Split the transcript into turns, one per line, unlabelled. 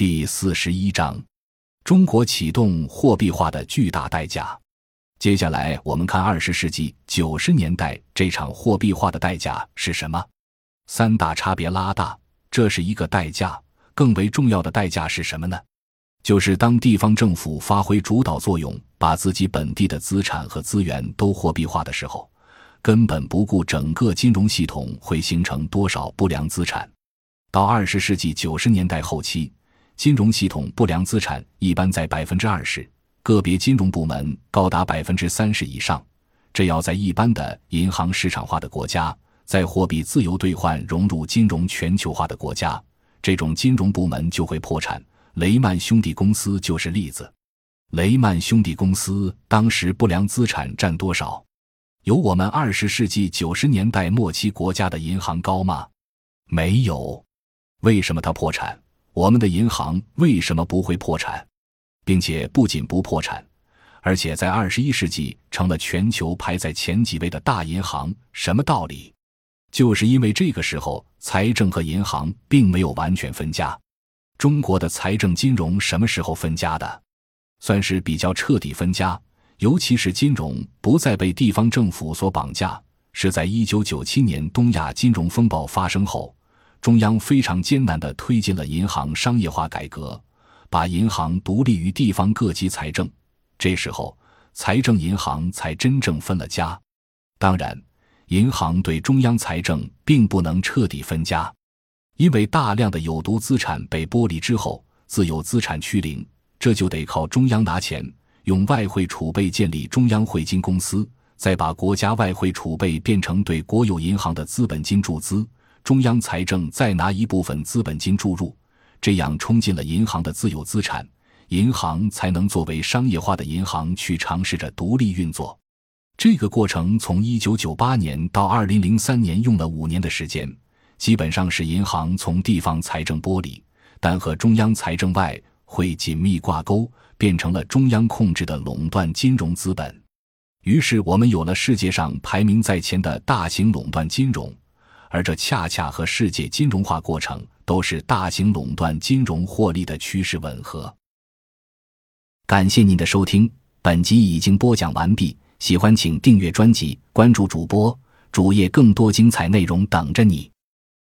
第四十一章：中国启动货币化的巨大代价。接下来，我们看二十世纪九十年代这场货币化的代价是什么？三大差别拉大，这是一个代价。更为重要的代价是什么呢？就是当地方政府发挥主导作用，把自己本地的资产和资源都货币化的时候，根本不顾整个金融系统会形成多少不良资产。到二十世纪九十年代后期。金融系统不良资产一般在百分之二十，个别金融部门高达百分之三十以上。这要在一般的银行市场化的国家，在货币自由兑换融入金融全球化的国家，这种金融部门就会破产。雷曼兄弟公司就是例子。雷曼兄弟公司当时不良资产占多少？有我们二十世纪九十年代末期国家的银行高吗？没有。为什么它破产？我们的银行为什么不会破产，并且不仅不破产，而且在二十一世纪成了全球排在前几位的大银行？什么道理？就是因为这个时候财政和银行并没有完全分家。中国的财政金融什么时候分家的？算是比较彻底分家，尤其是金融不再被地方政府所绑架，是在一九九七年东亚金融风暴发生后。中央非常艰难地推进了银行商业化改革，把银行独立于地方各级财政。这时候，财政银行才真正分了家。当然，银行对中央财政并不能彻底分家，因为大量的有毒资产被剥离之后，自有资产趋零，这就得靠中央拿钱，用外汇储备建立中央汇金公司，再把国家外汇储备变成对国有银行的资本金注资。中央财政再拿一部分资本金注入，这样冲进了银行的自有资产，银行才能作为商业化的银行去尝试着独立运作。这个过程从一九九八年到二零零三年用了五年的时间，基本上是银行从地方财政剥离，但和中央财政外汇紧密挂钩，变成了中央控制的垄断金融资本。于是我们有了世界上排名在前的大型垄断金融。而这恰恰和世界金融化过程都是大型垄断金融获利的趋势吻合。感谢您的收听，本集已经播讲完毕。喜欢请订阅专辑，关注主播主页，更多精彩内容等着你。